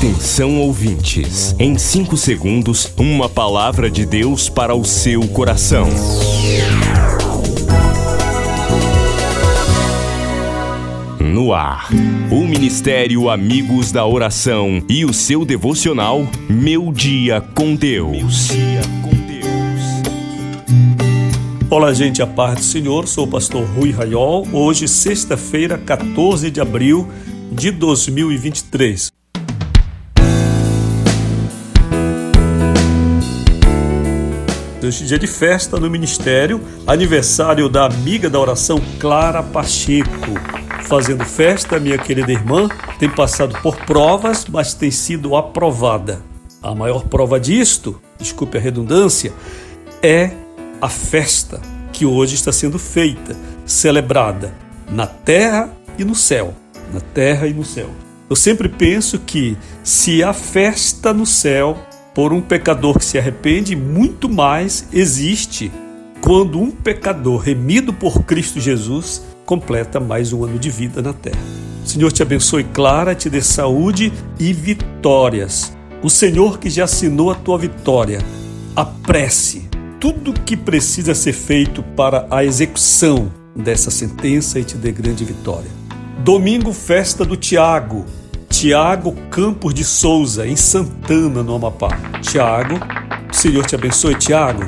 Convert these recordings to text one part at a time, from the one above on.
Atenção ouvintes, em 5 segundos, uma palavra de Deus para o seu coração. No ar, o Ministério Amigos da Oração e o seu devocional Meu Dia com Deus. Olá, gente, a paz do Senhor. Sou o pastor Rui Raiol. Hoje, sexta-feira, 14 de abril de 2023. Hoje dia de festa no ministério, aniversário da amiga da oração Clara Pacheco. Fazendo festa, minha querida irmã tem passado por provas, mas tem sido aprovada. A maior prova disto, desculpe a redundância, é a festa que hoje está sendo feita, celebrada na terra e no céu. Na terra e no céu. Eu sempre penso que se há festa no céu por um pecador que se arrepende, muito mais existe quando um pecador remido por Cristo Jesus completa mais um ano de vida na terra. O Senhor te abençoe, Clara, te dê saúde e vitórias. O Senhor que já assinou a tua vitória, apresse tudo que precisa ser feito para a execução dessa sentença e te dê grande vitória. Domingo, festa do Tiago. Tiago Campos de Souza, em Santana, no Amapá. Tiago, o Senhor te abençoe, Tiago.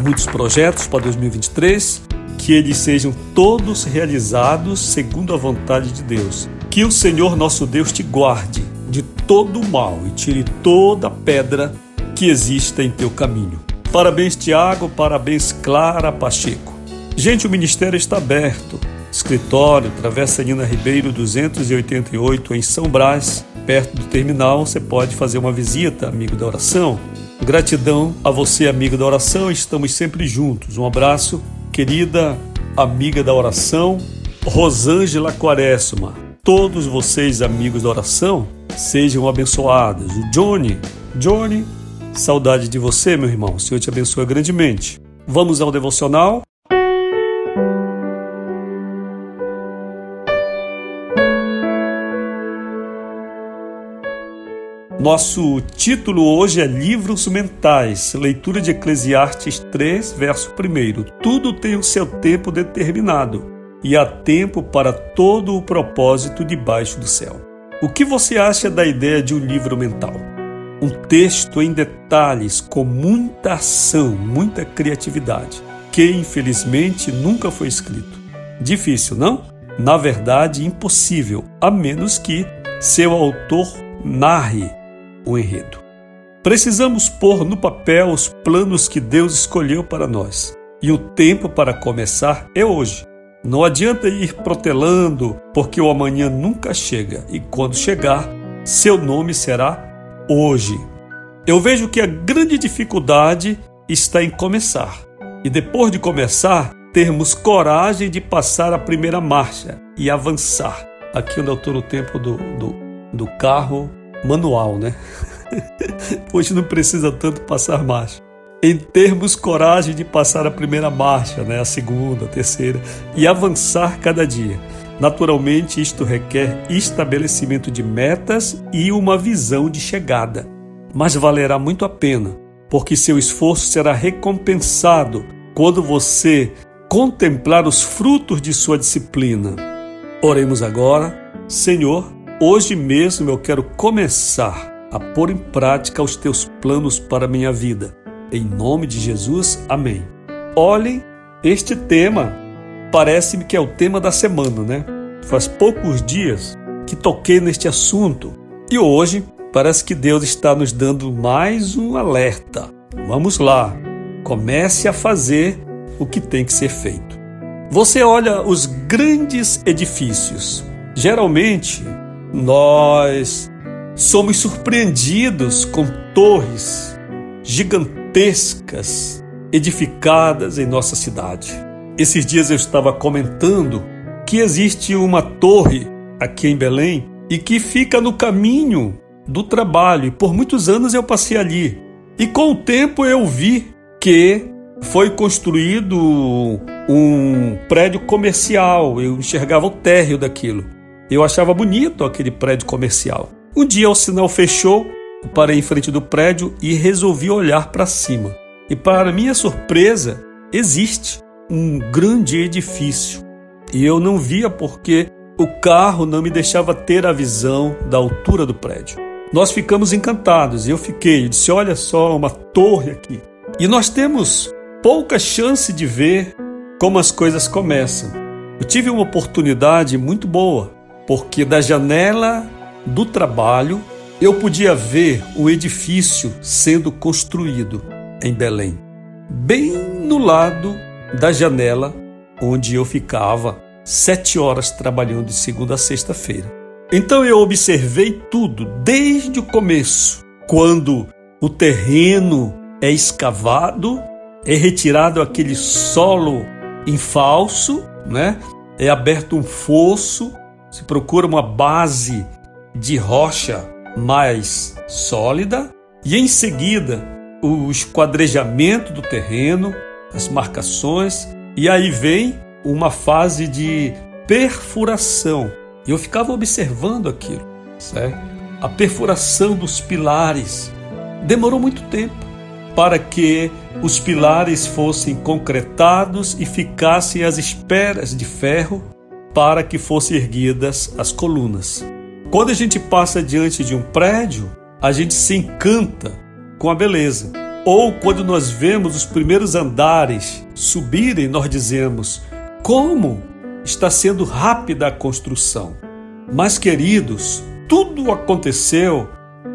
Muitos projetos para 2023, que eles sejam todos realizados segundo a vontade de Deus. Que o Senhor nosso Deus te guarde de todo o mal e tire toda pedra que exista em teu caminho. Parabéns, Tiago, parabéns, Clara Pacheco. Gente, o ministério está aberto. Escritório, Travessa Nina Ribeiro 288, em São Brás, perto do terminal. Você pode fazer uma visita, amigo da oração. Gratidão a você, amigo da oração. Estamos sempre juntos. Um abraço, querida amiga da oração, Rosângela Quaresma. Todos vocês, amigos da oração, sejam abençoados. O Johnny, Johnny, Saudade de você, meu irmão. O Senhor te abençoe grandemente. Vamos ao devocional. Nosso título hoje é Livros Mentais, leitura de Eclesiastes 3, verso 1. Tudo tem o seu tempo determinado, e há tempo para todo o propósito debaixo do céu. O que você acha da ideia de um livro mental? um texto em detalhes, com muita ação, muita criatividade, que infelizmente nunca foi escrito. Difícil, não? Na verdade, impossível, a menos que seu autor narre o enredo. Precisamos pôr no papel os planos que Deus escolheu para nós. E o tempo para começar é hoje. Não adianta ir protelando, porque o amanhã nunca chega e quando chegar, seu nome será hoje. Eu vejo que a grande dificuldade está em começar. E depois de começar, termos coragem de passar a primeira marcha e avançar. Aqui onde eu estou no tempo do, do, do carro manual, né? Hoje não precisa tanto passar marcha. Em termos coragem de passar a primeira marcha, né? a segunda, a terceira, e avançar cada dia. Naturalmente, isto requer estabelecimento de metas e uma visão de chegada. Mas valerá muito a pena, porque seu esforço será recompensado quando você contemplar os frutos de sua disciplina. Oremos agora. Senhor, hoje mesmo eu quero começar a pôr em prática os teus planos para a minha vida. Em nome de Jesus, amém. Olhem este tema parece-me que é o tema da semana, né? Faz poucos dias que toquei neste assunto e hoje parece que Deus está nos dando mais um alerta. Vamos lá, comece a fazer o que tem que ser feito. Você olha os grandes edifícios. Geralmente, nós somos surpreendidos com torres gigantescas edificadas em nossa cidade. Esses dias eu estava comentando que existe uma torre aqui em Belém e que fica no caminho do trabalho. E por muitos anos eu passei ali. E com o tempo eu vi que foi construído um prédio comercial. Eu enxergava o térreo daquilo. Eu achava bonito aquele prédio comercial. Um dia o sinal fechou, parei em frente do prédio e resolvi olhar para cima. E para minha surpresa, existe um grande edifício. E eu não via porque o carro não me deixava ter a visão da altura do prédio. Nós ficamos encantados e eu fiquei, eu disse: olha só, uma torre aqui. E nós temos pouca chance de ver como as coisas começam. Eu tive uma oportunidade muito boa, porque da janela do trabalho eu podia ver o edifício sendo construído em Belém, bem no lado da janela onde eu ficava sete horas trabalhando de segunda a sexta-feira. Então eu observei tudo desde o começo, quando o terreno é escavado, é retirado aquele solo em falso, né? É aberto um fosso, se procura uma base de rocha mais sólida e em seguida o esquadrejamento do terreno, as marcações e aí vem uma fase de perfuração. Eu ficava observando aquilo, certo? A perfuração dos pilares demorou muito tempo para que os pilares fossem concretados e ficassem as esperas de ferro para que fossem erguidas as colunas. Quando a gente passa diante de um prédio, a gente se encanta com a beleza. Ou quando nós vemos os primeiros andares subirem, nós dizemos: como está sendo rápida a construção. Mas, queridos, tudo aconteceu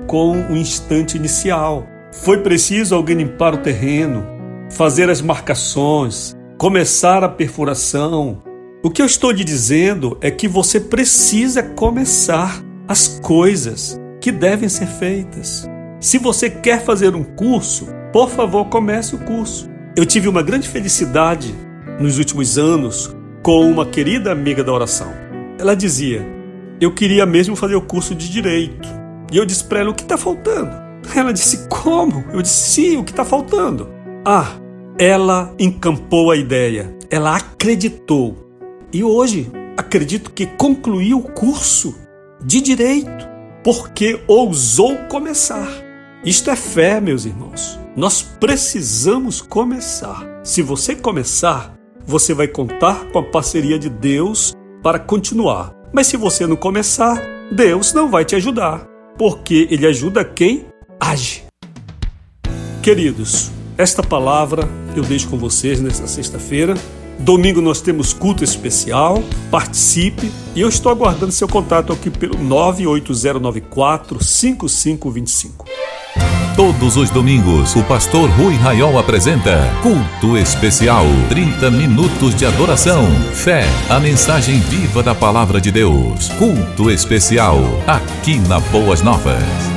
com o instante inicial. Foi preciso alguém limpar o terreno, fazer as marcações, começar a perfuração. O que eu estou lhe dizendo é que você precisa começar as coisas que devem ser feitas. Se você quer fazer um curso, por favor, comece o curso. Eu tive uma grande felicidade nos últimos anos com uma querida amiga da oração. Ela dizia: Eu queria mesmo fazer o curso de direito. E eu disse para ela: O que está faltando? Ela disse: Como? Eu disse: Sim, o que está faltando? Ah, ela encampou a ideia, ela acreditou. E hoje acredito que concluiu o curso de direito porque ousou começar. Isto é fé, meus irmãos. Nós precisamos começar. Se você começar, você vai contar com a parceria de Deus para continuar. Mas se você não começar, Deus não vai te ajudar, porque Ele ajuda quem age. Queridos, esta palavra eu deixo com vocês nesta sexta-feira. Domingo nós temos culto especial. Participe e eu estou aguardando seu contato aqui pelo 98094 5525. Todos os domingos, o pastor Rui Raiol apresenta Culto Especial. 30 minutos de adoração, fé, a mensagem viva da palavra de Deus. Culto Especial, aqui na Boas Novas.